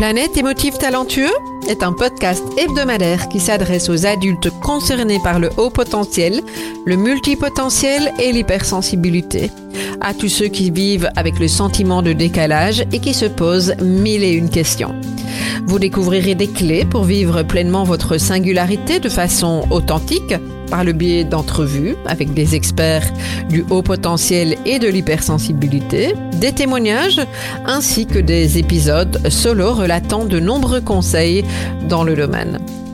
Planète émotif talentueux est un podcast hebdomadaire qui s'adresse aux adultes concernés par le haut potentiel, le multipotentiel et l'hypersensibilité. À tous ceux qui vivent avec le sentiment de décalage et qui se posent mille et une questions. Vous découvrirez des clés pour vivre pleinement votre singularité de façon authentique par le biais d'entrevues avec des experts du haut potentiel et de l'hypersensibilité, des témoignages ainsi que des épisodes solo relatant de nombreux conseils dans le domaine.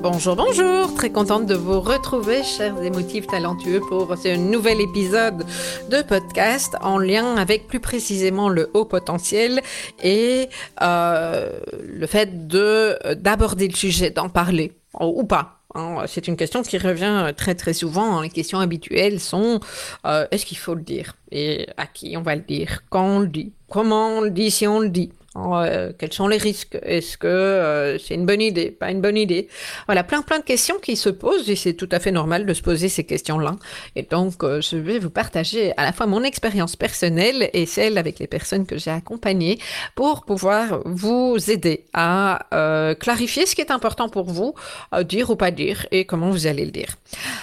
Bonjour, bonjour, très contente de vous retrouver, chers émotifs talentueux, pour ce nouvel épisode de podcast en lien avec plus précisément le haut potentiel et euh, le fait de d'aborder le sujet, d'en parler ou pas. Hein. C'est une question qui revient très très souvent. Les questions habituelles sont euh, est-ce qu'il faut le dire? Et à qui on va le dire, quand on le dit, comment on le dit? Si on le dit? Euh, quels sont les risques? Est-ce que euh, c'est une bonne idée? Pas une bonne idée? Voilà, plein plein de questions qui se posent et c'est tout à fait normal de se poser ces questions-là. Et donc, euh, je vais vous partager à la fois mon expérience personnelle et celle avec les personnes que j'ai accompagnées pour pouvoir vous aider à clarifier ce qui est important pour vous, dire ou pas dire et comment vous allez le dire.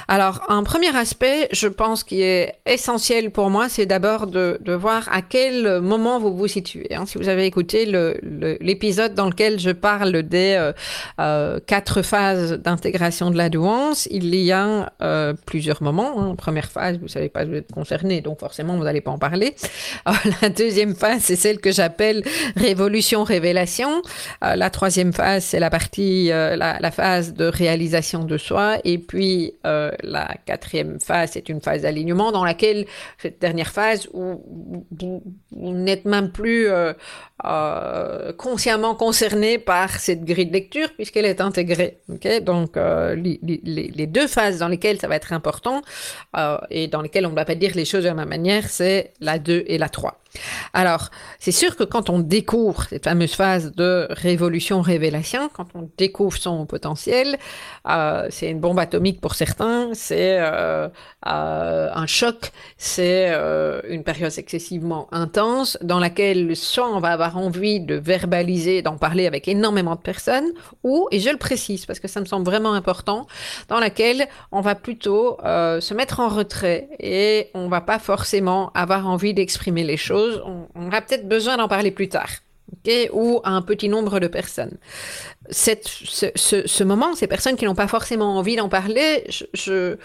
Alors, un premier aspect, je pense qui est essentiel pour moi, c'est d'abord de, voir à quel moment vous vous situez. Hein. Si vous avez écouté l'épisode dans lequel je parle des euh, euh, quatre phases d'intégration de la douance, il y a euh, plusieurs moments. Hein. Première phase, vous savez pas, vous êtes concerné, donc forcément, vous n'allez pas en parler. la deuxième phase, c'est celle que j'appelle révolution-révélation. la troisième phase, c'est la partie, la, phase de réalisation de soi. Et puis, la quatrième phase, c'est une phase d'alignement dans laquelle, cette dernière phase, où vous, n'êtes même plus consciemment concerné par cette grille de lecture puisqu'elle est intégrée. Donc, euh, les, deux phases dans lesquelles ça va être important euh, et dans lesquelles on ne va pas dire les choses de la même manière, c'est la 2 et la 3. Alors, c'est sûr que quand on découvre cette fameuse phase de révolution-révélation, quand on découvre son potentiel, euh, c'est une bombe atomique pour certains, c'est euh, euh, un choc, c'est une période excessivement intense dans laquelle soit on va avoir envie de verbaliser, d'en parler avec énormément de personnes, ou, et je le précise parce que ça me semble vraiment important, dans laquelle on va plutôt se mettre en retrait et on va pas forcément avoir envie d'exprimer les choses on, aura peut-être besoin d'en parler plus tard. ou à un petit nombre de personnes. Ce, moment, ces personnes qui n'ont pas forcément envie d'en parler, j'ai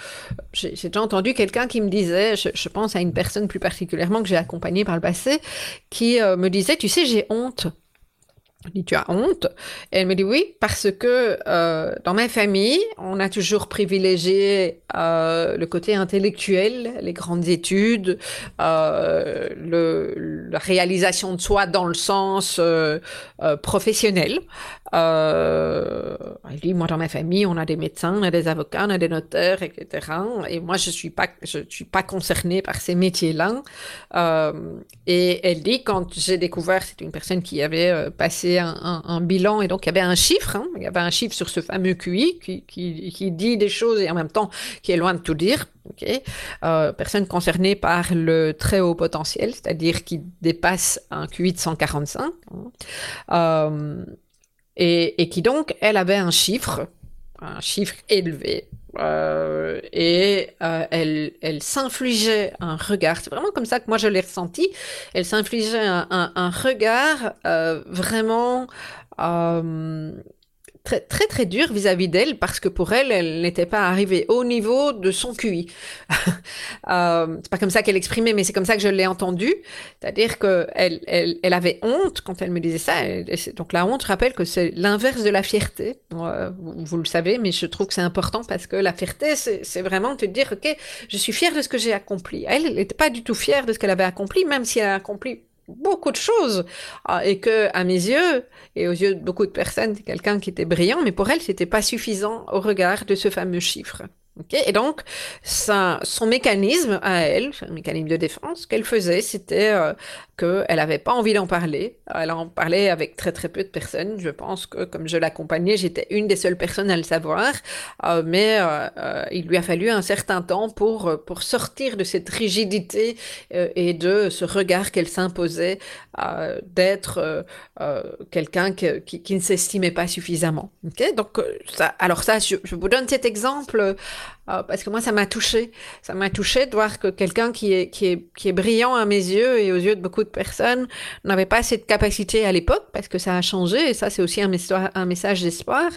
déjà entendu quelqu'un qui me disait, je, pense à une personne plus particulièrement que j'ai accompagnée par le passé, qui euh, me disait, tu sais, j'ai honte je dis, tu as honte Et elle me dit, oui, parce que euh, dans ma famille, on a toujours privilégié euh, le côté intellectuel, les grandes études, euh, la réalisation de soi dans le sens professionnel. Elle dit, moi, dans ma famille, on a des médecins, on a des avocats, on a des notaires, etc. Et moi, je suis pas, je suis pas concernée par ces métiers-là. et elle dit, quand j'ai découvert, c'est une personne qui avait passé un, bilan et donc il y avait un chiffre, hein. il y avait un chiffre sur ce fameux QI qui, qui, dit des choses et en même temps qui est loin de tout dire. Okay. Euh, personne concernée par le très haut potentiel, c'est-à-dire qui dépasse un QI de 145, hein. euh, et, et qui donc, elle avait un chiffre, un chiffre élevé, euh, et euh, elle, elle s'infligeait un regard. C'est vraiment comme ça que moi je l'ai ressenti. Elle s'infligeait un, un, un, regard euh, vraiment euh, très très très dur vis-à-vis d'elle parce que pour elle, elle n'était pas arrivée au niveau de son QI. euh, c'est pas comme ça qu'elle exprimait, mais c'est comme ça que je l'ai entendu. C'est-à-dire que elle, elle, avait honte quand elle me disait ça. donc la honte, je rappelle que c'est l'inverse de la fierté. Euh, vous, le savez, mais je trouve que c'est important parce que la fierté, c'est vraiment te dire, ok, je suis fière de ce que j'ai accompli. Elle n'était pas du tout fière de ce qu'elle avait accompli, même si elle a accompli beaucoup de choses. Ah, et que à mes yeux et aux yeux de beaucoup de personnes quelqu'un qui était brillant mais pour elle c'était pas suffisant au regard de ce fameux chiffre et donc, son mécanisme à elle, un mécanisme de défense qu'elle faisait, c'était euh, qu'elle n'avait pas envie d'en parler. Elle en parlait avec très très peu de personnes. Je pense que comme je l'accompagnais, j'étais une des seules personnes à le savoir. Euh, mais euh, il lui a fallu un certain temps pour, sortir de cette rigidité et de ce regard qu'elle s'imposait d'être quelqu'un qui, ne s'estimait pas suffisamment. donc, alors ça, je vous donne cet exemple ah, parce que moi, ça m'a touché. Ça m'a touché de voir que quelqu'un qui est, qui, est, qui est brillant à mes yeux et aux yeux de beaucoup de personnes n'avait pas cette capacité à l'époque, parce que ça a changé, et ça, c'est aussi un, un message d'espoir,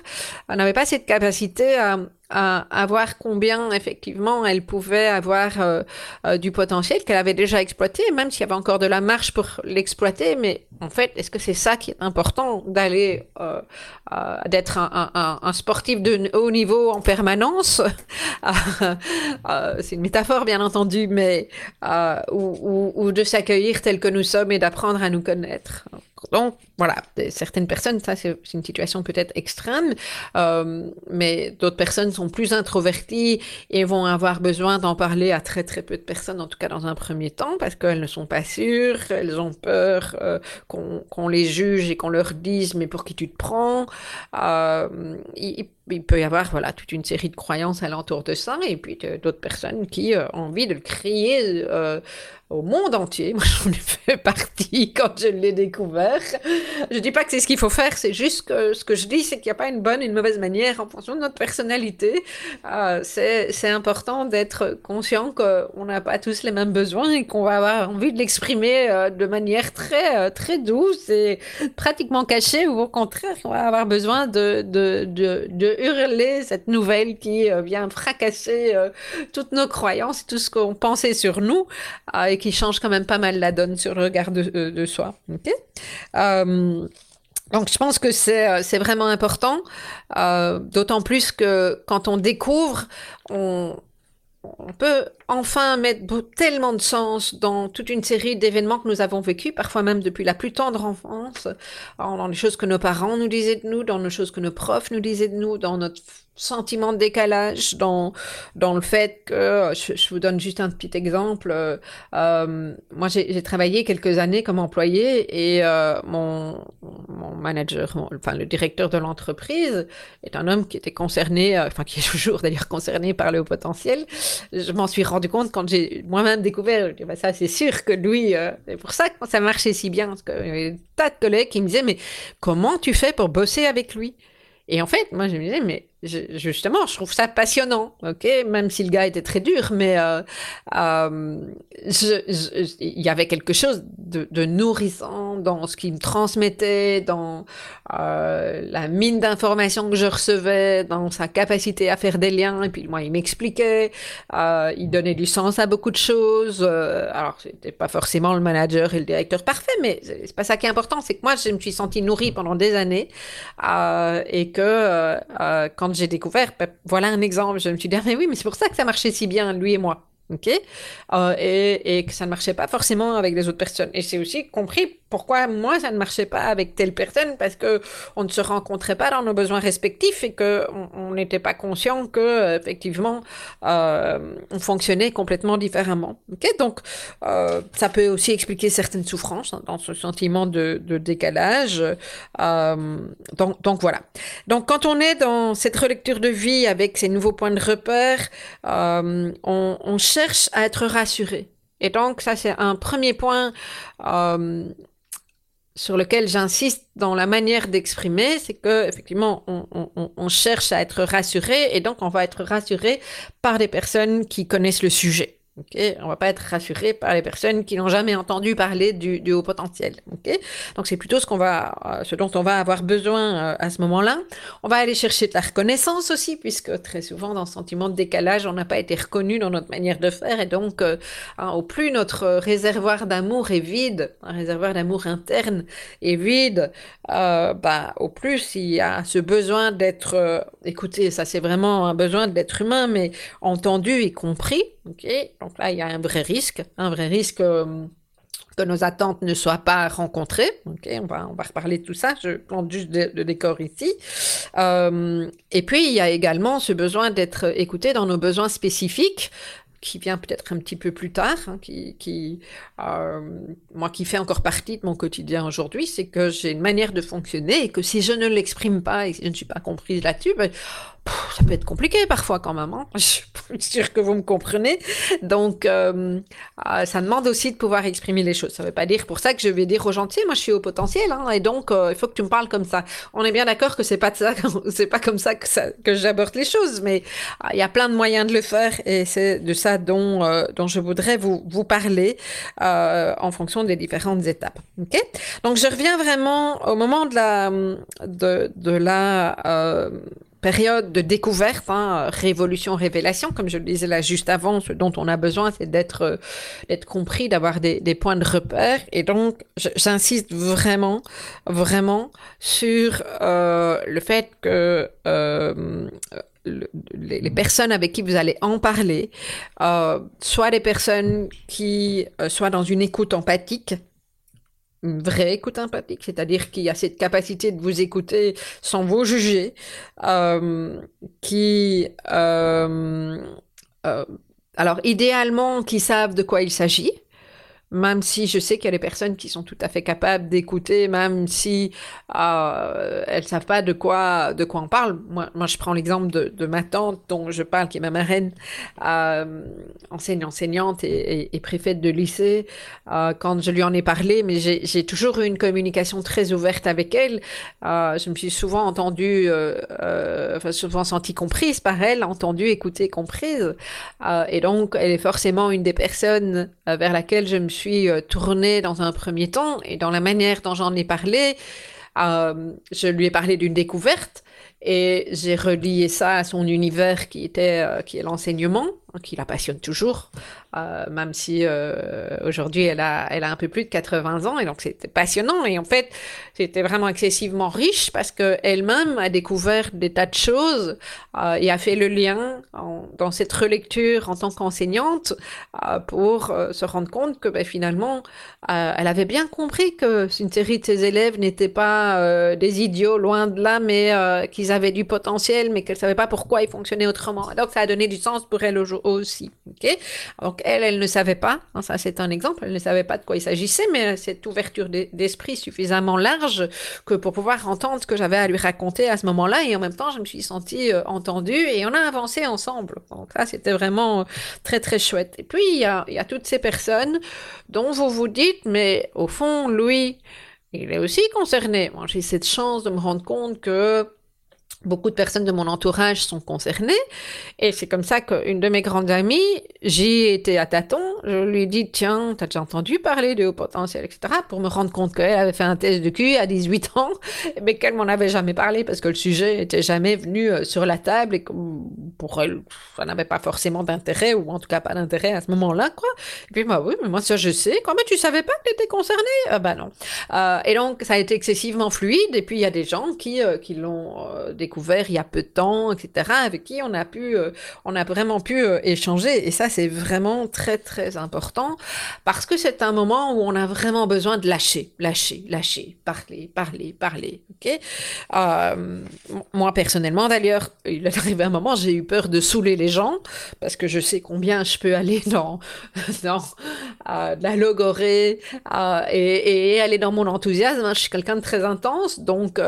n'avait pas cette capacité à, à, voir combien effectivement elle pouvait avoir euh, euh, du potentiel qu'elle avait déjà exploité, même s'il y avait encore de la marche pour l'exploiter. Mais en fait, est-ce que c'est ça qui est important d'aller euh, d'être un, sportif de haut niveau en permanence? C'est une métaphore bien entendu, mais ou de s'accueillir tel que nous sommes et d'apprendre à nous connaître. Donc, voilà, certaines personnes, ça c'est une situation peut-être extrême, euh, mais d'autres personnes sont plus introverties et vont avoir besoin d'en parler à très très peu de personnes, en tout cas dans un premier temps, parce qu'elles ne sont pas sûres, elles ont peur euh, qu'on les juge et qu'on leur dise mais pour qui tu te prends. Euh, il, peut y avoir voilà toute une série de croyances alentour de ça, et puis d'autres personnes qui ont envie de le crier au monde entier. Moi, j'en ai fait partie quand je l'ai découvert. Je dis pas que c'est ce qu'il faut faire, c'est juste que ce que je dis, c'est qu'il n'y a pas une bonne et une mauvaise manière en fonction de notre personnalité. Euh, c'est important d'être conscient qu'on n'a pas tous les mêmes besoins et qu'on va avoir envie de l'exprimer euh, de manière très, euh, très douce et pratiquement cachée, ou au contraire, on va avoir besoin de, de hurler cette nouvelle qui euh, vient fracasser toutes nos croyances, tout ce qu'on pensait sur nous et qui change quand même pas mal la donne sur le regard de, soi. euh, donc je pense que c'est euh, vraiment important, euh, d'autant plus que quand on découvre, on peut enfin mettre tellement de sens dans toute une série d'événements que nous avons vécus, parfois même depuis la plus tendre enfance, dans les choses que nos parents nous disaient de nous, dans les choses que nos profs nous disaient de nous, dans notre sentiment de décalage, dans, dans le fait que, je, vous donne juste un petit exemple, euh, euh moi j'ai travaillé quelques années comme employé et euh, mon, mon manager, enfin le directeur de l'entreprise est un homme qui était concerné, enfin qui est toujours d'ailleurs concerné par le potentiel. Je m'en suis compte quand j'ai moi-même découvert, bah, ça c'est sûr que lui, euh, c'est pour ça que ça marchait si bien, parce y avait des tas de collègues qui me disaient, mais comment tu fais pour bosser avec lui? Et en fait, moi, je me disais, mais justement, je trouve ça passionnant, ok, même si le gars était très dur, mais euh, euh, il y avait quelque chose de, nourrissant dans ce qu'il me transmettait, dans euh, la mine d'informations que je recevais, dans sa capacité à faire des liens. Et puis moi, il m'expliquait, il donnait du sens à beaucoup de choses. Alors, c'était pas forcément le manager et le directeur parfait, mais c'est pas ça qui est important. C'est que moi, je me suis sentie nourrie pendant des années et que quand j'ai découvert, ben, voilà un exemple. Je me suis dit, ah, mais oui, mais c'est pour ça que ça marchait si bien, lui et moi. OK? Euh, et, et, que ça ne marchait pas forcément avec les autres personnes. Et c'est aussi compris pourquoi moi ça ne marchait pas avec telle personne? Parce que on ne se rencontrait pas dans nos besoins respectifs et que on n'était pas conscient que effectivement euh, on fonctionnait complètement différemment. Donc euh, ça peut aussi expliquer certaines souffrances dans ce sentiment de, décalage. Euh, donc, voilà. Donc quand on est dans cette relecture de vie avec ces nouveaux points de repère, euh, on, cherche à être rassuré. Et donc ça c'est un premier point euh, sur lequel j'insiste dans la manière d'exprimer, c'est que effectivement on, cherche à être rassuré et donc on va être rassuré par des personnes qui connaissent le sujet. Okay on va pas être rassuré par les personnes qui n'ont jamais entendu parler du, haut potentiel. Okay Donc c'est plutôt euh, ce dont on va avoir besoin euh, à ce moment-là. On va aller chercher de la reconnaissance aussi, puisque très souvent dans ce sentiment de décalage, on n'a pas été reconnu dans notre manière de faire, et donc euh, hein, au plus notre réservoir d'amour est vide, un réservoir d'amour interne est vide, euh, bah au plus il y a ce besoin d'être, écoutez, ça c'est vraiment un besoin d'être humain, mais entendu et compris. Ok, donc là il y a un vrai risque, un vrai risque euh, que nos attentes ne soient pas rencontrées. On va on reparler de tout ça. Je plante juste le décor ici. Euh, et puis il y a également ce besoin d'être écouté dans nos besoins spécifiques qui vient peut-être un petit peu plus tard, hein, qui, qui euh, moi qui fait encore partie de mon quotidien aujourd'hui, c'est que j'ai une manière de fonctionner et que si je ne l'exprime pas et que je ne suis pas comprise là-dessus, ben, ça peut être compliqué parfois quand même. Hein. Je suis sûre que vous me comprenez. Donc, euh, euh, ça demande aussi de pouvoir exprimer les choses. Ça ne veut pas dire pour ça que je vais dire aux gentils, moi je suis au potentiel, hein, et donc il faut que tu me parles comme ça. On est bien d'accord que c'est pas pas comme ça que, ça, que j'aborde les choses, mais il y a plein de moyens de le faire, et c'est de ça dont dont je voudrais vous parler en fonction des différentes étapes. Donc je reviens vraiment au moment de la de la période de découverte, hein, révolution, révélation, comme je le disais là juste avant, ce dont on a besoin, c'est d'être euh, compris, d'avoir des, points de repère. Et donc, j'insiste vraiment, vraiment sur euh, le fait que euh, les, personnes avec qui vous allez en parler, euh, soit des personnes qui euh, soient dans une écoute empathique, une vraie écoute empathique, c'est-à-dire qu'il y a cette capacité de vous écouter sans vous juger, euh, qui, euh, alors idéalement, qui savent de quoi il s'agit, même si je sais qu'il y a des personnes qui sont tout à fait capables d'écouter, même si euh, elles savent pas de quoi de quoi on parle. Moi, moi je prends l'exemple de, de, ma tante dont je parle, qui est ma marraine, euh, enseignante, enseignante et, préfète de lycée. Euh, quand je lui en ai parlé, mais j'ai toujours eu une communication très ouverte avec elle. Euh, je me suis souvent entendue, enfin souvent sentie comprise par elle, entendue, écoutée, comprise. et donc, elle est forcément une des personnes vers laquelle je me suis suis euh, tournée dans un premier temps et dans la manière dont j'en ai parlé, euh, je lui ai parlé d'une découverte et j'ai relié ça à son univers qui était euh, qui est l'enseignement qui la passionne toujours, euh, même si euh, aujourd'hui elle a, elle a un peu plus de 80 ans, et donc c'était passionnant. Et en fait, c'était vraiment excessivement riche parce que elle-même a découvert des tas de choses euh, et a fait le lien en, dans cette relecture en tant qu'enseignante pour se rendre compte que ben, finalement, elle avait bien compris que une série de ses élèves n'étaient pas des idiots, loin de là, mais qu'ils avaient du potentiel, mais qu'elle savait pas pourquoi ils fonctionnaient autrement. donc ça a donné du sens pour elle aujourd'hui aussi. ok? Donc elle, elle ne savait pas, hein, ça c'est un exemple, elle ne savait pas de quoi il s'agissait, mais cette ouverture d'esprit suffisamment large que pour pouvoir entendre ce que j'avais à lui raconter à ce moment-là, et en même temps je me suis sentie euh, entendue et on a avancé ensemble. Donc ça c'était vraiment euh, très très chouette. Et puis il y a, il y a toutes ces personnes dont vous vous dites, mais au fond, Louis, il est aussi concerné. Moi j'ai cette chance de me rendre compte que beaucoup de personnes de mon entourage sont concernées. Et c'est comme ça qu'une de mes grandes amies, j'y étais à tâtons. Je lui ai dit, tiens, t'as déjà entendu parler de haut potentiel, etc. Pour me rendre compte qu'elle avait fait un test de QI à 18 ans, mais qu'elle m'en avait jamais parlé parce que le sujet était jamais venu euh, sur la table et que pour elle, ça n'avait pas forcément d'intérêt ou en tout cas pas d'intérêt à ce moment-là, quoi. Et puis, bah oui, mais moi, ça, je sais. Quand mais tu savais pas que t'étais concernée? Ah, bah non. Euh, et donc, ça a été excessivement fluide. Et puis, il y a des gens qui, euh, qui l'ont euh, il y a peu de temps, etc., avec qui on a pu, euh, on a vraiment pu euh, échanger. Et ça, c'est vraiment très, très important parce que c'est un moment où on a vraiment besoin de lâcher, lâcher, lâcher, parler, parler, parler. Ok? Euh, Moi, personnellement, d'ailleurs, il est arrivé un moment, j'ai eu peur de saouler les gens parce que je sais combien je peux aller dans, dans la logorée et, aller dans mon enthousiasme. Je suis quelqu'un de très intense, donc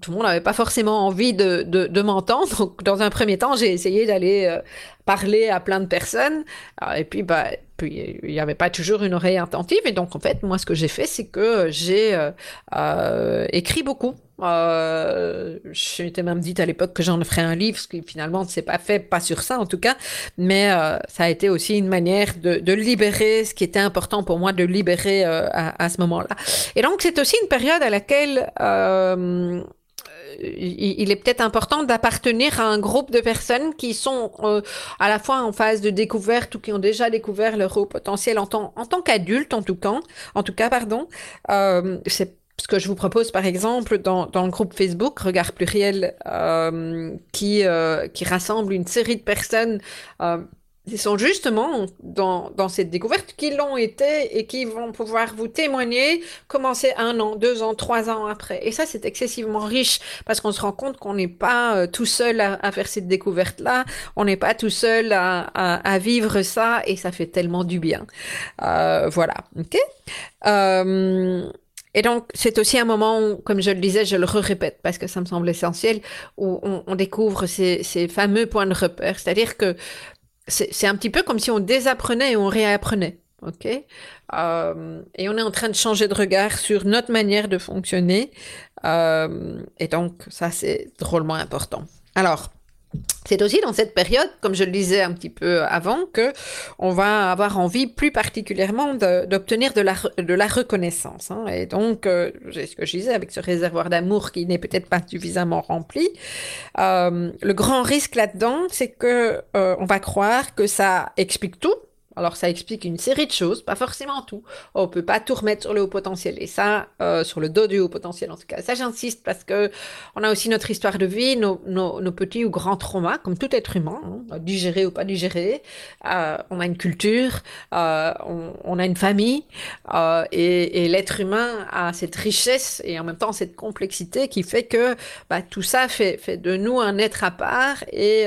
tout le monde pas forcément envie de, de, m'entendre. Donc, dans un premier temps, j'ai essayé d'aller euh, parler à plein de personnes. Euh, et puis, bah, puis il n'y avait pas toujours une oreille attentive. Et donc, en fait, moi, ce que j'ai fait, c'est que j'ai euh, écrit beaucoup. Euh, je même dit à l'époque que j'en ferais un livre, ce qui finalement ne s'est pas fait, pas sur ça en tout cas, mais euh, ça a été aussi une manière de, libérer ce qui était important pour moi de libérer euh, à, ce moment-là. Et donc c'est aussi une période à laquelle euh, il est peut-être important d'appartenir à un groupe de personnes qui sont euh, à la fois en phase de découverte ou qui ont déjà découvert leur haut potentiel en tant, en qu'adulte en tout cas, en tout cas pardon. Euh, c'est ce que je vous propose par exemple dans, dans le groupe Facebook Regard Pluriel euh, qui, qui rassemble une série de personnes ils sont justement dans, cette découverte qui l'ont été et qui vont pouvoir vous témoigner, commencer un an, deux ans, trois ans après. Et ça, c'est excessivement riche parce qu'on se rend compte qu'on n'est pas euh, tout seul à, faire cette découverte-là, on n'est pas tout seul à, vivre ça et ça fait tellement du bien. Euh, voilà, ok euh, et donc, c'est aussi un moment où, comme je le disais, je le répète parce que ça me semble essentiel, où on, découvre ces, fameux points de repère. C'est-à-dire que c'est un petit peu comme si on désapprenait et on réapprenait. OK? Euh, Et on est en train de changer de regard sur notre manière de fonctionner. Euh, et donc, ça, c'est drôlement important. Alors, c'est aussi dans cette période, comme je le disais un petit peu avant, que on va avoir envie plus particulièrement d'obtenir de, la, reconnaissance. Hein. Et donc, euh, c'est ce que je disais, avec ce réservoir d'amour qui n'est peut-être pas suffisamment rempli, euh, le grand risque là-dedans, c'est que euh, on va croire que ça explique tout, alors ça explique une série de choses, pas forcément tout. On peut pas tout remettre sur le haut potentiel et ça, euh, sur le dos du haut potentiel en tout cas. Ça j'insiste parce que on a aussi notre histoire de vie, nos, petits ou grands traumas, comme tout être humain, hein, digéré ou pas digéré. Euh, on a une culture, euh, on, a une famille et, l'être humain a cette richesse et en même temps cette complexité qui fait que bah, tout ça fait, de nous un être à part et,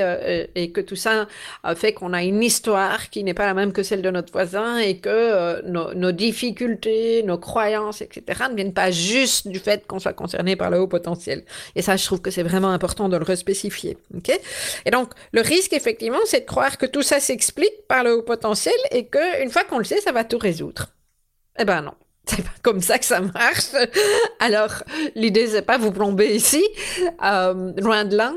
et que tout ça fait qu'on a une histoire qui n'est pas la même que celle de notre voisin et que euh, nos, difficultés, nos croyances, etc. ne viennent pas juste du fait qu'on soit concerné par le haut potentiel. Et ça, je trouve que c'est vraiment important de le respécifier. ok? Et donc, le risque, effectivement, c'est de croire que tout ça s'explique par le haut potentiel et qu'une fois qu'on le sait, ça va tout résoudre. Eh ben non. C'est pas comme ça que ça marche. Alors, l'idée, c'est pas vous plomber ici, euh, loin de là.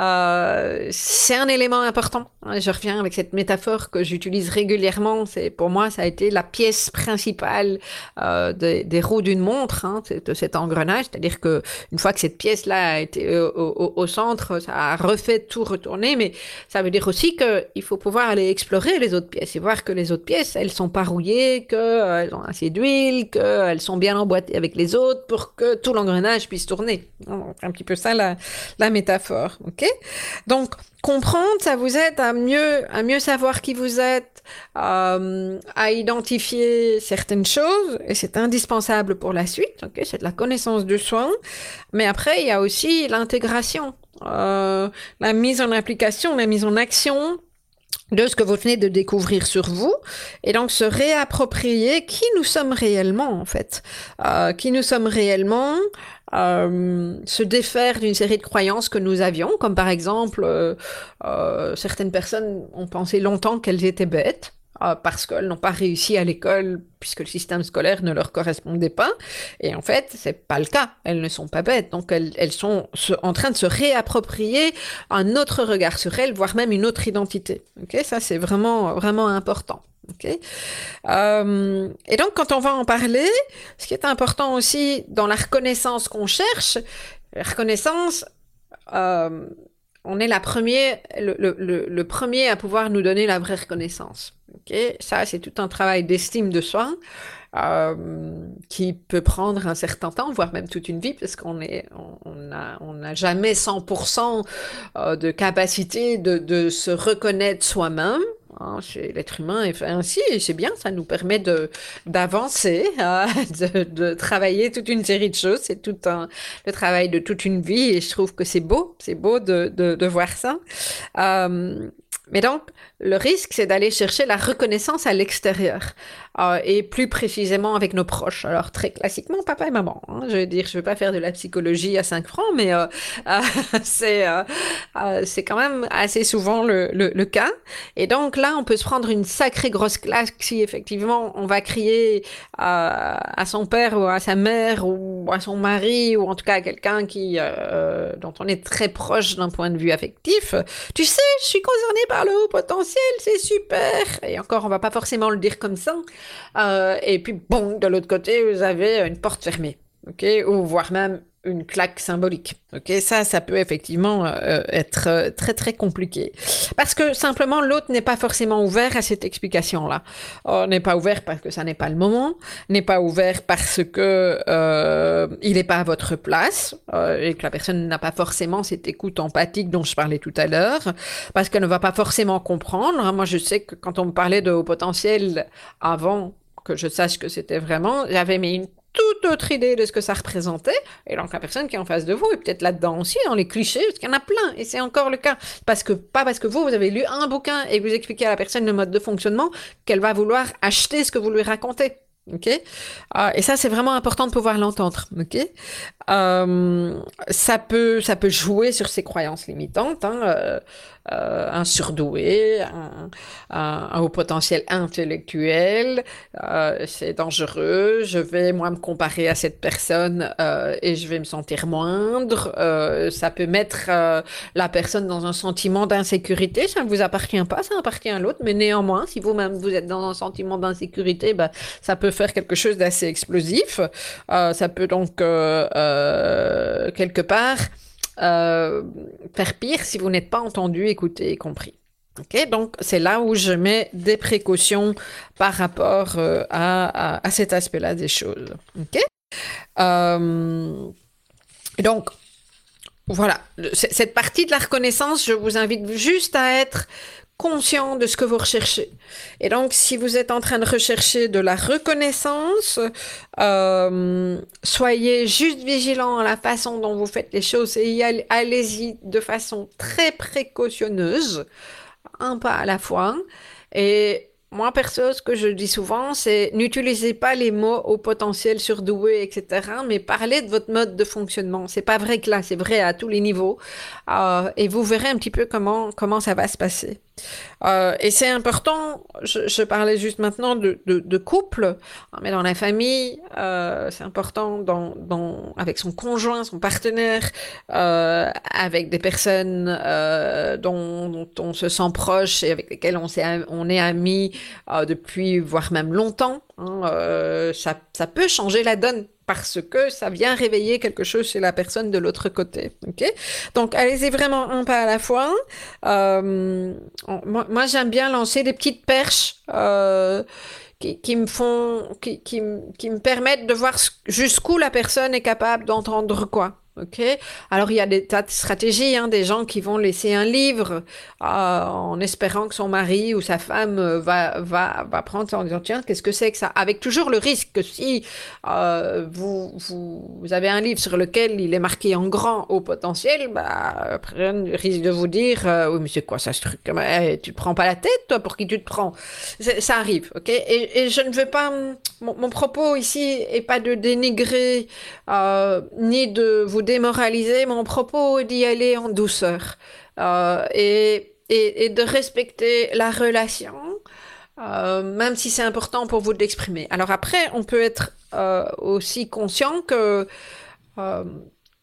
Euh, c'est un élément important. Je reviens avec cette métaphore que j'utilise régulièrement. C'est pour moi, ça a été la pièce principale euh, des, roues d'une montre, hein, de cet engrenage. C'est-à-dire que une fois que cette pièce-là a été au, au, centre, ça a refait tout retourner. Mais ça veut dire aussi qu'il faut pouvoir aller explorer les autres pièces et voir que les autres pièces, elles sont pas rouillées, qu'elles ont assez d'huile, qu'elles sont bien emboîtées avec les autres pour que tout l'engrenage puisse tourner. Un petit peu ça la, la métaphore. Donc, comprendre, ça vous aide à mieux, à mieux savoir qui vous êtes, euh, à identifier certaines choses, et c'est indispensable pour la suite. Ok, c'est de la connaissance de soi. Mais après, il y a aussi l'intégration, euh, la mise en application, la mise en action de ce que vous venez de découvrir sur vous et donc se réapproprier qui nous sommes réellement en fait, euh, qui nous sommes réellement, euh, se défaire d'une série de croyances que nous avions, comme par exemple euh, euh certaines personnes ont pensé longtemps qu'elles étaient bêtes. Euh, parce qu'elles n'ont pas réussi à l'école puisque le système scolaire ne leur correspondait pas. Et en fait, c'est pas le cas. Elles ne sont pas bêtes. Donc, elles, sont en train de se réapproprier un autre regard sur elles, voire même une autre identité. Ok, ça c'est vraiment vraiment important. Ok. Euh, et donc, quand on va en parler, ce qui est important aussi dans la reconnaissance qu'on cherche, la reconnaissance. Euh, on est le, premier à pouvoir nous donner la vraie reconnaissance. Okay Ça, c'est tout un travail d'estime de soi euh, qui peut prendre un certain temps, voire même toute une vie, parce qu'on est, on n'a on a jamais 100% euh, de capacité de, de se reconnaître soi-même. Hein, l'être humain et ainsi, et c'est bien, ça nous permet de d'avancer, hein, de, de, travailler toute une série de choses. C'est tout un le travail de toute une vie, et je trouve que c'est beau, c'est beau de, de, de voir ça. Euh, mais donc, le risque, c'est d'aller chercher la reconnaissance à l'extérieur, euh, et plus précisément avec nos proches. Alors, très classiquement, papa et maman. Hein. Je veux dire, je veux pas faire de la psychologie à 5 francs, mais euh, euh, c'est c'est quand même assez souvent le, le, cas. Et donc là, on peut se prendre une sacrée grosse claque si effectivement on va crier à son père ou à sa mère ou à son mari ou en tout cas à quelqu'un qui dont on est très proche d'un point de vue affectif. Tu sais, je suis concerné par le haut potentiel, c'est super. Et encore, on va pas forcément le dire comme ça. Euh, et puis, bon, de l'autre côté, vous avez une porte fermée, ou voire même une claque symbolique. Ok, ça, ça peut effectivement euh, être euh, très très compliqué parce que simplement l'autre n'est pas forcément ouvert à cette explication-là. Oh, n'est pas ouvert parce que ça n'est pas le moment, n'est pas ouvert parce que euh, il n'est pas à votre place et que la personne n'a pas forcément cette écoute empathique dont je parlais tout à l'heure, parce qu'elle ne va pas forcément comprendre. Moi, je sais que quand on me parlait de haut potentiel avant que je sache que c'était vraiment, j'avais mis une toute autre idée de ce que ça représentait. Et donc, la personne qui est en face de vous est peut-être là-dedans aussi, dans les clichés, parce qu'il y en a plein. Et c'est encore le cas. Parce que, pas parce que vous, vous avez lu un bouquin et que vous expliquez à la personne le mode de fonctionnement qu'elle va vouloir acheter ce que vous lui racontez. Ok, euh, et ça c'est vraiment important de pouvoir l'entendre. Ok, euh, ça peut ça peut jouer sur ses croyances limitantes. Hein, euh, euh, un surdoué, un, haut potentiel intellectuel, euh, c'est dangereux, je vais moi me comparer à cette personne euh, et je vais me sentir moindre, ça peut mettre la personne dans un sentiment d'insécurité, ça ne vous appartient pas, ça appartient à l'autre, mais néanmoins, si vous-même vous êtes dans un sentiment d'insécurité, bah, ça peut faire quelque chose d'assez explosif, ça peut donc quelque part euh, faire pire si vous n'êtes pas entendu, écouté et compris. Ok, donc c'est là où je mets des précautions par rapport euh, à, à, cet aspect-là des choses. Euh, donc voilà, cette partie de la reconnaissance, je vous invite juste à être conscient de ce que vous recherchez. Et donc, si vous êtes en train de rechercher de la reconnaissance, euh, soyez juste vigilant à la façon dont vous faites les choses et allez-y de façon très précautionneuse, un pas à la fois. Et moi, perso, ce que je dis souvent, c'est n'utilisez pas les mots au potentiel surdoué, etc., mais parlez de votre mode de fonctionnement. C'est pas vrai que là, c'est vrai à tous les niveaux. Euh, et vous verrez un petit peu comment, comment ça va se passer. Euh, et c'est important, je, parlais juste maintenant de, de, couple, mais dans la famille, euh, c'est important dans, dans, avec son conjoint, son partenaire, euh, avec des personnes dont, on se sent proche et avec lesquelles on, est, on est amis depuis, voire même longtemps. Hein, ça, ça peut changer la donne parce que ça vient réveiller quelque chose chez la personne de l'autre côté. Ok? Donc allez-y vraiment un pas à la fois. Euh, moi, j'aime bien lancer des petites perches. Euh, qui, me font, qui me permettent de voir jusqu'où la personne est capable d'entendre quoi. Ok. Alors il y a des tas de stratégies, hein, des gens qui vont laisser un livre euh, en espérant que son mari ou sa femme euh, va va va prendre ça en disant tiens qu'est-ce que c'est que ça, avec toujours le risque que si euh, vous, vous avez un livre sur lequel il est marqué en grand au potentiel, bah risque de vous dire oui mais c'est quoi ça ce truc, eh, tu te prends pas la tête toi pour qui tu te prends, ça arrive, ok? Et, je ne veux pas mon, mon, propos ici est pas de dénigrer ni de vous démoraliser, mon propos d'y aller en douceur euh, et, et, de respecter la relation, euh, même si c'est important pour vous d'exprimer. Alors après, on peut être euh, aussi conscient que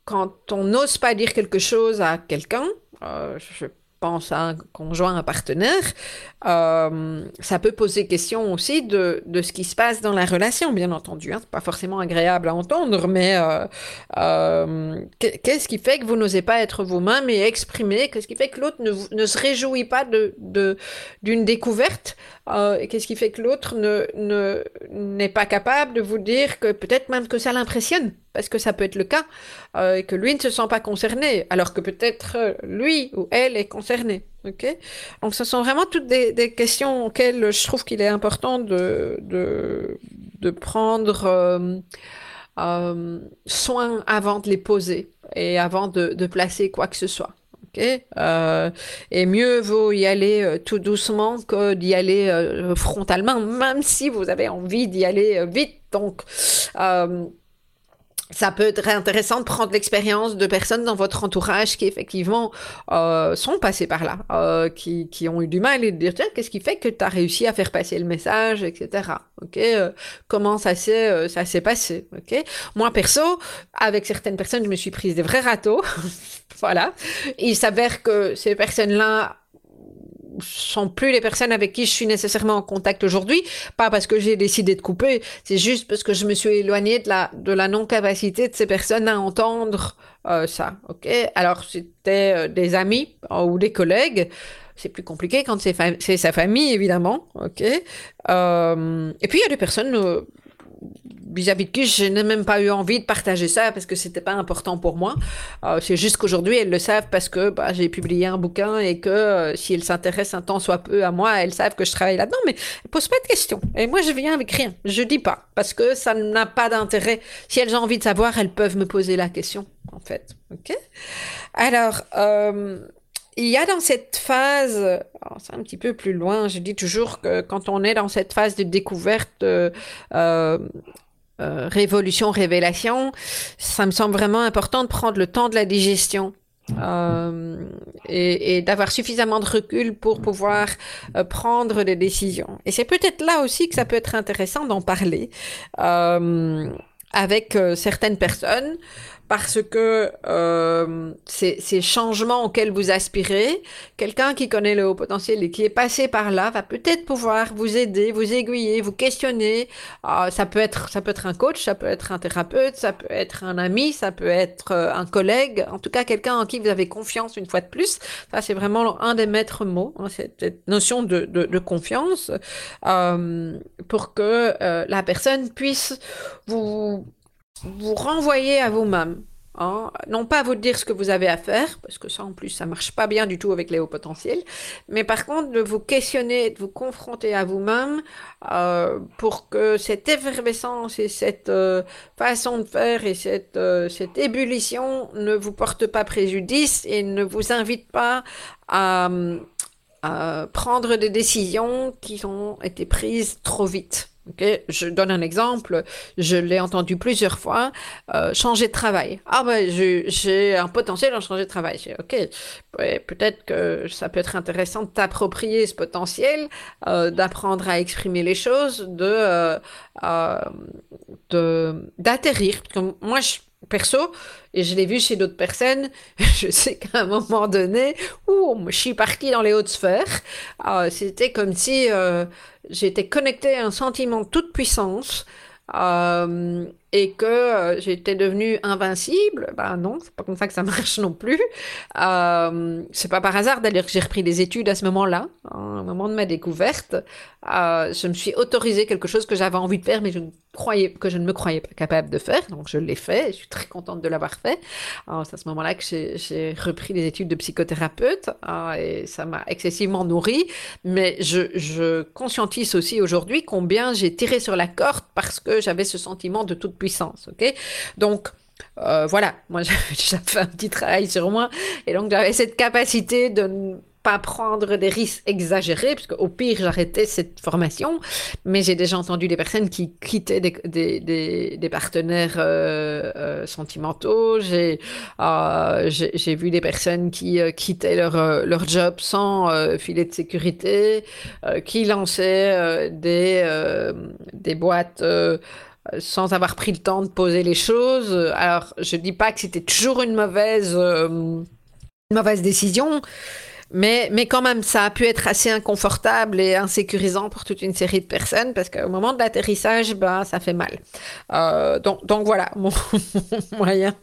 quand on n'ose pas dire quelque chose à quelqu'un, je à un conjoint, un partenaire, euh, ça peut poser question aussi de, de, ce qui se passe dans la relation, bien entendu. Hein. C'est pas forcément agréable à entendre, mais euh, euh, qu'est-ce qui fait que vous n'osez pas être vous-même et exprimer? Qu'est-ce qui fait que l'autre ne, ne, se réjouit pas d'une découverte Qu'est-ce qui fait que l'autre ne n'est pas capable de vous dire que peut-être même que ça l'impressionne? Parce que ça peut être le cas, euh, que lui ne se sent pas concerné, alors que peut-être lui ou elle est concerné. Donc, ce sont vraiment toutes des, questions auxquelles je trouve qu'il est important de, de, prendre euh, euh, soin avant de les poser et avant de, placer quoi que ce soit. Euh, et mieux vaut y aller euh, tout doucement que d'y aller euh, frontalement, même si vous avez envie d'y aller euh, vite. Donc, ça peut être intéressant de prendre l'expérience de personnes dans votre entourage qui effectivement euh, sont passées par là, euh, qui, qui ont eu du mal et de dire tiens qu'est-ce qui fait que tu as réussi à faire passer le message, etc. Ok, euh, comment ça s'est euh, ça s'est passé. Ok, moi perso avec certaines personnes je me suis prise des vrais râteaux, voilà. Il s'avère que ces personnes-là sont plus les personnes avec qui je suis nécessairement en contact aujourd'hui. Pas parce que j'ai décidé de couper, c'est juste parce que je me suis éloignée de la, de la non-capacité de ces personnes à entendre euh, ça. Ok? Alors c'était euh, des amis euh, ou des collègues. C'est plus compliqué quand c'est sa famille évidemment. Ok? et puis il y a des personnes vis-à-vis de qui je n'ai même pas eu envie de partager ça parce que c'était pas important pour moi. Euh, c'est juste qu'aujourd'hui elles le savent parce que bah, j'ai publié un bouquin et que euh, si elles s'intéressent un temps soit peu à moi, elles savent que je travaille là-dedans, mais elles posent pas de questions. Et moi je viens avec rien, je dis pas parce que ça n'a pas d'intérêt. Si elles ont envie de savoir, elles peuvent me poser la question en fait. Ok? Alors. Euh, il y a dans cette phase, c'est un petit peu plus loin, je dis toujours que quand on est dans cette phase de découverte, euh, euh, révolution, révélation, ça me semble vraiment important de prendre le temps de la digestion. Euh, et, et d'avoir suffisamment de recul pour pouvoir euh, prendre des décisions. Et c'est peut-être là aussi que ça peut être intéressant d'en parler euh, avec euh, certaines personnes parce que euh, ces, ces, changements auxquels vous aspirez, quelqu'un qui connaît le haut potentiel et qui est passé par là va peut-être pouvoir vous aider, vous aiguiller, vous questionner. Euh, ça peut être, ça peut être un coach, ça peut être un thérapeute, ça peut être un ami, ça peut être euh, un collègue, en tout cas quelqu'un en qui vous avez confiance une fois de plus. Ça c'est vraiment un des maîtres mots, hein, cette, notion de, de, de confiance, euh, pour que euh, la personne puisse vous vous renvoyez à vous-même. Hein, non pas vous dire ce que vous avez à faire, parce que ça en plus ça marche pas bien du tout avec les hauts potentiels, mais par contre de vous questionner, de vous confronter à vous-même euh, pour que cette effervescence et cette euh, façon de faire et cette, euh, cette ébullition ne vous porte pas préjudice et ne vous invite pas à, à prendre des décisions qui ont été prises trop vite. Okay. Je donne un exemple, je l'ai entendu plusieurs fois, euh, changer de travail. Ah ben, j'ai un potentiel en changer de travail. Ok, peut-être que ça peut être intéressant de t'approprier ce potentiel, euh, d'apprendre à exprimer les choses, de euh, euh d'atterrir. Moi, je, perso, et je l'ai vu chez d'autres personnes, je sais qu'à un moment donné, où je suis partie dans les hautes sphères, euh, c'était comme si euh, j'étais connectée à un sentiment de toute puissance, euh, et que euh, j'étais devenue invincible, ben non, c'est pas comme ça que ça marche non plus. Euh, c'est pas par hasard d'ailleurs que j'ai repris des études à ce moment-là, hein, au moment de ma découverte. Euh, je me suis autorisé quelque chose que j'avais envie de faire, mais je croyais que je ne me croyais pas capable de faire, donc je l'ai fait. Je suis très contente de l'avoir fait. C'est à ce moment-là que j'ai repris des études de psychothérapeute euh, et ça m'a excessivement nourri. Mais je, je conscientise aussi aujourd'hui combien j'ai tiré sur la corde parce que j'avais ce sentiment de toute. Ok, donc euh, voilà, moi j'avais fait un petit travail sur moi et donc j'avais cette capacité de ne pas prendre des risques exagérés, puisque au pire j'arrêtais cette formation, mais j'ai déjà entendu des personnes qui quittaient des, partenaires euh, euh, sentimentaux, j'ai vu des personnes qui quittaient leur, job sans filet de sécurité, qui lançaient des boîtes sans avoir pris le temps de poser les choses. Alors, je dis pas que c'était toujours une mauvaise, euh, mauvaise décision, mais, mais quand même, ça a pu être assez inconfortable et insécurisant pour toute une série de personnes parce qu'au moment de l'atterrissage, ben, ça fait mal. Euh, donc, voilà, mon, moyen.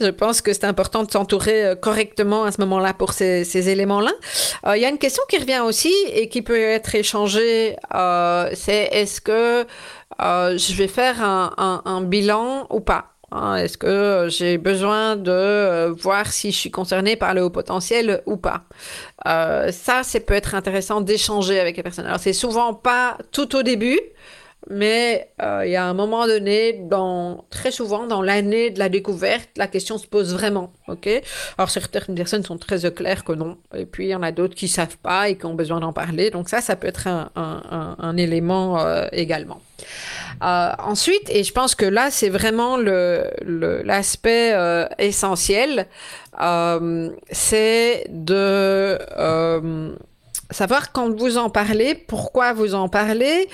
Je pense que c'est important de s'entourer euh, correctement à ce moment-là pour ces, éléments-là. Euh, il y a une question qui revient aussi et qui peut être échangée, euh, c'est est-ce que euh, je vais faire un, bilan ou pas Hein, Est-ce que j'ai besoin de euh, voir si je suis concernée par le haut potentiel ou pas euh, Ça, c'est peut être intéressant d'échanger avec les personnes. Alors, c'est souvent pas tout au début, mais euh, il y a un moment donné, dans, très souvent dans l'année de la découverte, la question se pose vraiment. Ok? Alors, certaines personnes sont très claires que non, et puis il y en a d'autres qui savent pas et qui ont besoin d'en parler. Donc ça, ça peut être un, un, élément euh, également. Euh, ensuite, et je pense que là, c'est vraiment l'aspect euh, essentiel, euh, c'est de savoir quand vous en parlez, pourquoi vous en parlez.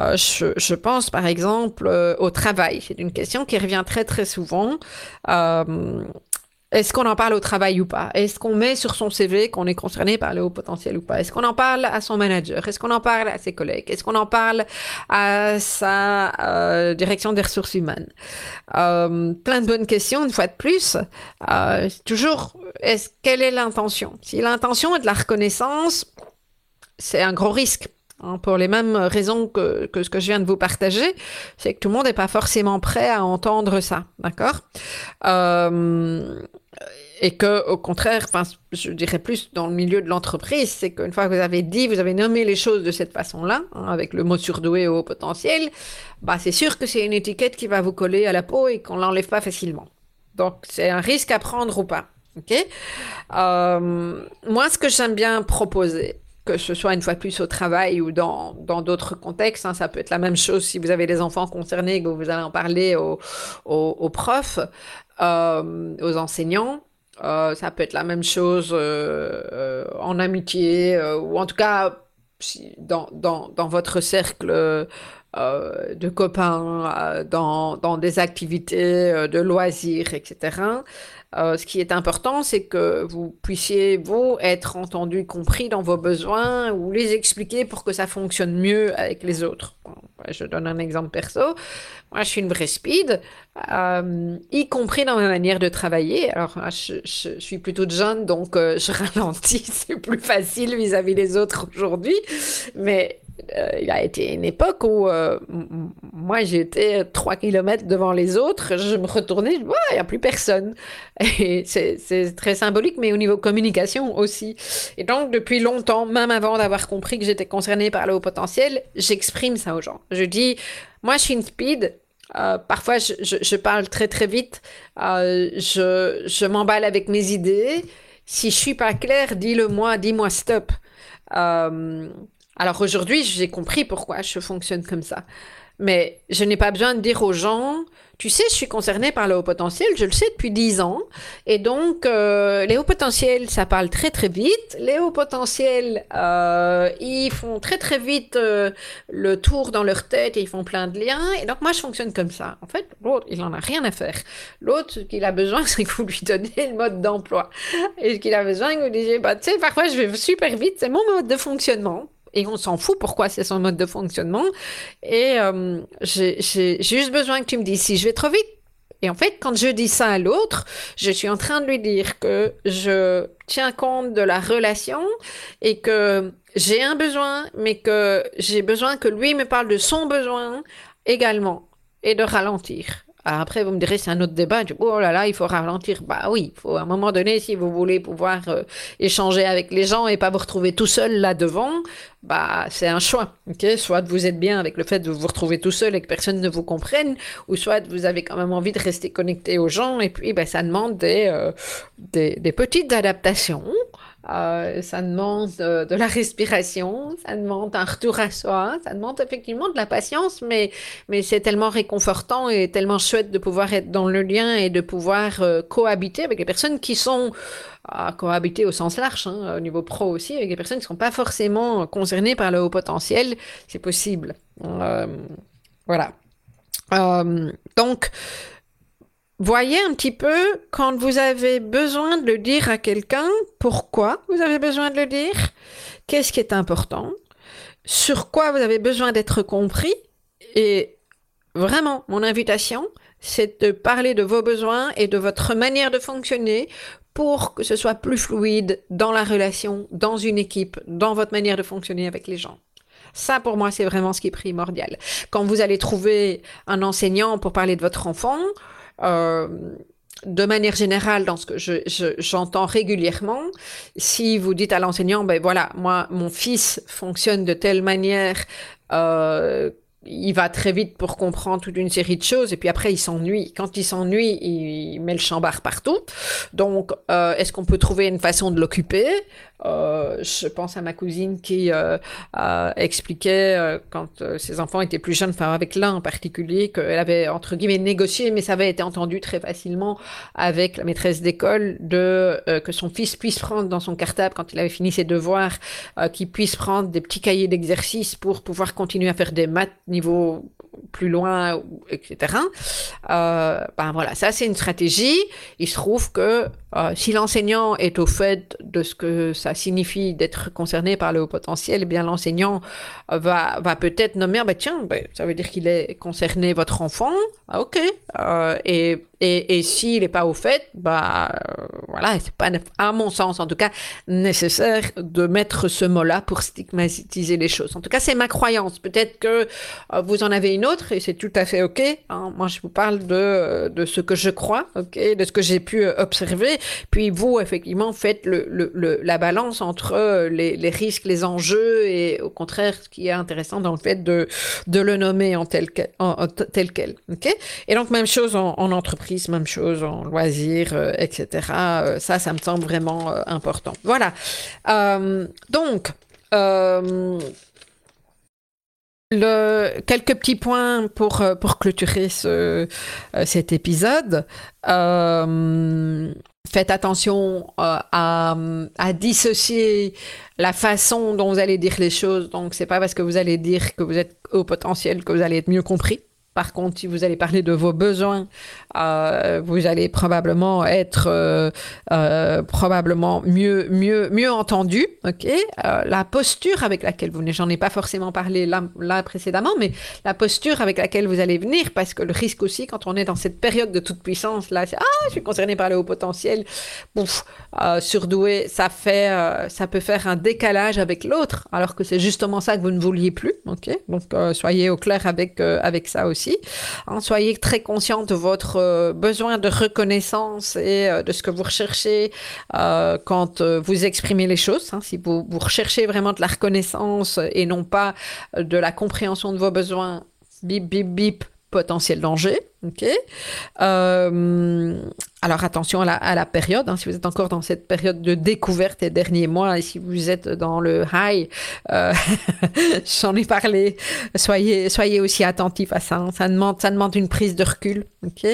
Euh, je, pense par exemple euh, au travail. C'est une question qui revient très très souvent. Euh, est-ce qu'on en parle au travail ou pas? Est-ce qu'on met sur son CV qu'on est concerné par le haut potentiel ou pas? Est-ce qu'on en parle à son manager? Est-ce qu'on en parle à ses collègues? Est-ce qu'on en parle à sa direction des ressources humaines? Plein de bonnes questions, une fois de plus. Toujours, est-ce quelle est l'intention? Si l'intention est de la reconnaissance, c'est un gros risque. Hein, pour les mêmes raisons que, ce que je viens de vous partager, c'est que tout le monde n'est pas forcément prêt à entendre ça, d'accord? Euh, Et que, au contraire, je dirais plus dans le milieu de l'entreprise, c'est qu'une fois que vous avez dit, vous avez nommé les choses de cette façon-là, hein, avec le mot surdoué au potentiel, bah c'est sûr que c'est une étiquette qui va vous coller à la peau et qu'on l'enlève pas facilement. Donc c'est un risque à prendre ou pas. Ok? Euh, Moi, ce que j'aime bien proposer, que ce soit une fois plus au travail ou dans d'autres contextes. Hein, ça peut être la même chose si vous avez des enfants concernés, que vous allez en parler aux, aux, profs, euh, aux enseignants. Euh, ça peut être la même chose euh, en amitié ou en tout cas dans, dans, dans votre cercle de copains, dans, dans des activités de loisirs, etc. Euh, ce qui est important, c'est que vous puissiez, vous, être entendu, compris dans vos besoins ou les expliquer pour que ça fonctionne mieux avec les autres. je donne un exemple perso. Moi, je suis une vraie speed, euh, y compris dans ma manière de travailler. Alors, je, suis plutôt jeune, donc euh, je ralentis, c'est plus facile vis-à-vis des autres aujourd'hui. Mais euh, il a été une époque où euh, moi j'étais 3 km devant les autres, je me retournais, il n'y a plus personne. C'est très symbolique, mais au niveau communication aussi. Et donc depuis longtemps, même avant d'avoir compris que j'étais concernée par le haut potentiel, j'exprime ça aux gens. Je dis, moi je suis une speed, euh, parfois, je, parle très très vite. Euh, je, m'emballe avec mes idées. Si je suis pas claire, dis-le moi, dis-moi stop. Alors aujourd'hui, j'ai compris pourquoi je fonctionne comme ça. Mais je n'ai pas besoin de dire aux gens, tu sais, je suis concernée par le haut potentiel, je le sais depuis dix ans. Et donc, euh, les hauts potentiels, ça parle très très vite. Les hauts potentiels, euh, ils font très très vite euh, le tour dans leur tête et ils font plein de liens. Et donc, moi, je fonctionne comme ça. En fait, l'autre, il en a rien à faire. L'autre, ce qu'il a besoin, c'est que vous lui donnez le mode d'emploi. Et ce qu'il a besoin, que vous disiez, bah, tu sais, parfois, je vais super vite, c'est mon mode de fonctionnement et on s'en fout pourquoi c'est son mode de fonctionnement. Et euh, j'ai juste besoin que tu me dises si je vais trop vite. Et en fait, quand je dis ça à l'autre, je suis en train de lui dire que je tiens compte de la relation et que j'ai un besoin, mais que j'ai besoin que lui me parle de son besoin également et de ralentir. Après, vous me direz, c'est un autre débat. Du oh là là, il faut ralentir. Bah oui, il faut à un moment donné, si vous voulez pouvoir euh, échanger avec les gens et pas vous retrouver tout seul là devant, bah c'est un choix. Ok, soit vous êtes bien avec le fait de vous retrouver tout seul et que personne ne vous comprenne, ou soit vous avez quand même envie de rester connecté aux gens et puis bah, ça demande des, euh, des petites adaptations. Euh, ça demande de, de, la respiration, ça demande un retour à soi, ça demande effectivement de la patience, mais, mais c'est tellement réconfortant et tellement chouette de pouvoir être dans le lien et de pouvoir euh, cohabiter avec les personnes qui sont à cohabiter au sens large, hein, au niveau pro aussi, avec les personnes qui ne sont pas forcément concernées par le haut potentiel, c'est possible. Euh, voilà. Euh, donc, voyez un petit peu quand vous avez besoin de le dire à quelqu'un, pourquoi vous avez besoin de le dire, qu'est-ce qui est important, sur quoi vous avez besoin d'être compris, et vraiment, mon invitation, c'est de parler de vos besoins et de votre manière de fonctionner pour que ce soit plus fluide dans la relation, dans une équipe, dans votre manière de fonctionner avec les gens. Ça, pour moi, c'est vraiment ce qui est primordial. Quand vous allez trouver un enseignant pour parler de votre enfant, de manière générale, dans ce que j'entends régulièrement, si vous dites à l'enseignant, ben voilà, moi, mon fils fonctionne de telle manière euh, il va très vite pour comprendre toute une série de choses et puis après il s'ennuie. Quand il s'ennuie, il met le chambard partout. Donc, euh, est-ce qu'on peut trouver une façon de l'occuper? Euh, Je pense à ma cousine qui euh, expliquait euh, quand euh, ses enfants étaient plus jeunes, enfin avec l'un en particulier, qu'elle avait entre guillemets négocié, mais ça avait été entendu très facilement avec la maîtresse d'école de que son fils puisse prendre dans son cartable quand il avait fini ses devoirs, qu'il puisse prendre des petits cahiers d'exercice pour pouvoir continuer à faire des maths niveau plus loin, etc. Euh, ben voilà, ça c'est une stratégie. Il se trouve que euh, si l'enseignant est au fait de ce que ça signifie d'être concerné par le haut potentiel, eh bien l'enseignant va, va peut-être nommer, bah, tiens, bah, ça veut dire qu'il est concerné votre enfant, ah, ok. Euh, et et, et s'il n'est pas au fait, bah euh, voilà, c'est pas à mon sens en tout cas nécessaire de mettre ce mot-là pour stigmatiser les choses. En tout cas, c'est ma croyance. Peut-être que euh, vous en avez une autre et c'est tout à fait ok. Hein. Moi, je vous parle de de ce que je crois, ok, de ce que j'ai pu observer. Puis vous, effectivement, faites le, la balance entre les, les, risques, les enjeux et au contraire, ce qui est intéressant dans le fait de de le nommer en tel quel, en, tel quel, ok? Et donc même chose en, en entreprise même chose en loisirs, euh, etc. Euh, ça, ça me semble vraiment euh, important. Voilà. donc, le, quelques petits points pour, pour clôturer ce, cet épisode. faites attention à, à, dissocier la façon dont vous allez dire les choses. Donc, c'est pas parce que vous allez dire que vous êtes au potentiel que vous allez être mieux compris. Par contre, si vous allez parler de vos besoins, euh, vous allez probablement être euh, euh, mieux entendu. La posture avec laquelle vous venez, j'en ai pas forcément parlé là, précédemment, mais la posture avec laquelle vous allez venir, parce que le risque aussi quand on est dans cette période de toute puissance là, c'est ah je suis concerné par le haut potentiel, bouf, surdoué, ça fait ça peut faire un décalage avec l'autre, alors que c'est justement ça que vous ne vouliez plus. Ok, donc soyez au clair avec avec ça aussi. Hein, soyez très conscient de votre euh, besoin de reconnaissance et euh, de ce que vous recherchez euh, quand vous exprimez les choses. Hein. si vous, vous recherchez vraiment de la reconnaissance et non pas de la compréhension de vos besoins, bip, bip, bip, potentiel danger. Ok? Euh, alors attention à la, à la période. Hein, si vous êtes encore dans cette période de découverte des derniers mois et si vous êtes dans le high, euh, j'en ai parlé. Soyez soyez aussi attentif à ça. Hein. ça demande ça demande une prise de recul. Ok?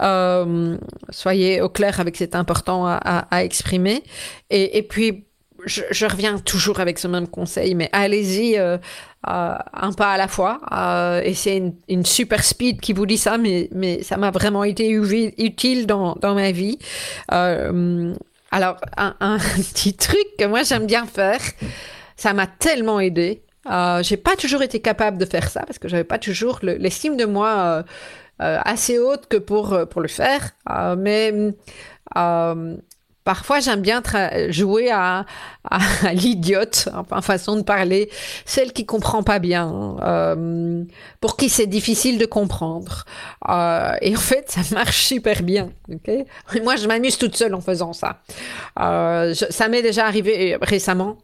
Euh, soyez au clair avec cet important à, à, à exprimer. Et, et puis je, reviens toujours avec ce même conseil, mais allez-y euh, euh, un pas à la fois. Euh, et c'est une, super speed qui vous dit ça, mais, ça m'a vraiment été utile dans, ma vie. Alors, un, petit truc que moi j'aime bien faire, ça m'a tellement aidé. J'ai pas toujours été capable de faire ça parce que j'avais pas toujours l'estime de moi assez haute que pour, pour le faire. mais Parfois, j'aime bien jouer à, à, l'idiote, en façon de parler, celle qui comprend pas bien, euh, pour qui c'est difficile de comprendre. Euh, et en fait, ça marche super bien. Okay moi, je m'amuse toute seule en faisant ça. Euh, ça m'est déjà arrivé récemment.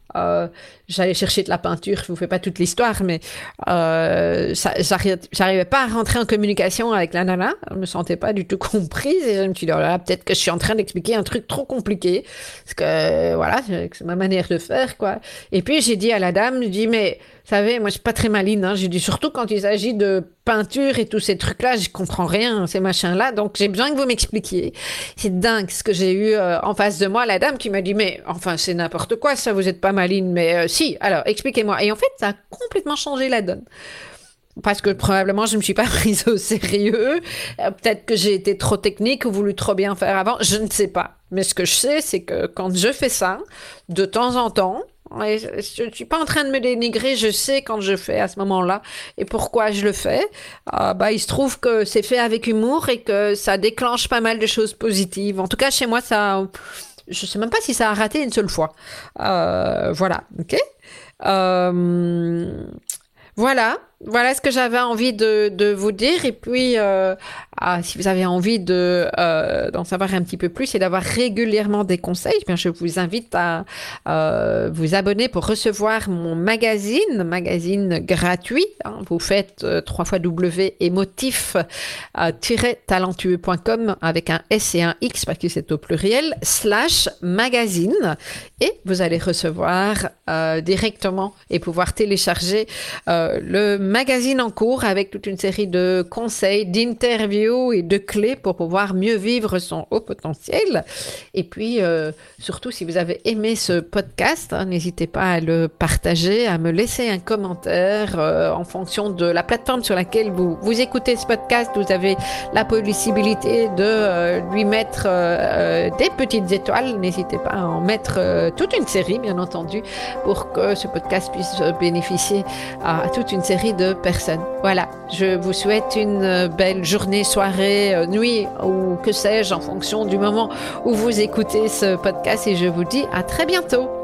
J'allais chercher de la peinture. Je vous fais pas toute l'histoire, mais j'arrivais pas à rentrer en communication avec la nana. Je me sentais pas du tout comprise et je me suis dit oh peut-être que je suis en train d'expliquer un truc trop compliqué parce que voilà, c'est ma manière de faire quoi. Et puis j'ai dit à la dame, je dis mais vous savez, moi je suis pas très maline. Hein. J'ai dit surtout quand il s'agit de peinture et tous ces trucs-là, je comprends rien ces machins-là. Donc j'ai besoin que vous m'expliquiez. C'est dingue ce que j'ai eu euh, en face de moi, la dame qui m'a dit mais enfin c'est n'importe quoi ça, vous êtes pas maline. Mais euh, si, alors expliquez-moi. Et en fait ça a complètement changé la donne parce que probablement je me suis pas prise au sérieux. Euh, peut-être que j'ai été trop technique ou voulu trop bien faire avant. Je ne sais pas. Mais ce que je sais, c'est que quand je fais ça, de temps en temps, je ne suis pas en train de me dénigrer, je sais quand je fais à ce moment-là et pourquoi je le fais. Euh, bah, il se trouve que c'est fait avec humour et que ça déclenche pas mal de choses positives. En tout cas, chez moi, ça, je sais même pas si ça a raté une seule fois. Euh, voilà, ok. Euh, voilà, voilà ce que j'avais envie de, vous dire. Et puis, euh, ah, si vous avez envie euh, d'en savoir un petit peu plus et d'avoir régulièrement des conseils, eh bien, je vous invite à euh, vous abonner pour recevoir mon magazine, magazine gratuit. Hein. Vous faites euh, trois fois W émotif-talentueux.com avec un S et un X parce que c'est au pluriel slash magazine et vous allez recevoir directement et pouvoir télécharger le magazine en cours avec toute une série de conseils, d'interviews et de clés pour pouvoir mieux vivre son haut potentiel. Et puis, euh, surtout, si vous avez aimé ce podcast, hein, n'hésitez pas à le partager, à me laisser un commentaire euh, en fonction de la plateforme sur laquelle vous, vous écoutez ce podcast. Vous avez la possibilité de euh, lui mettre des petites étoiles. N'hésitez pas à en mettre toute une série, bien entendu, pour que ce podcast puisse bénéficier à toute une série de personnes. Voilà, je vous souhaite une belle journée, soirée, nuit ou que sais-je en fonction du moment où vous écoutez ce podcast et je vous dis à très bientôt.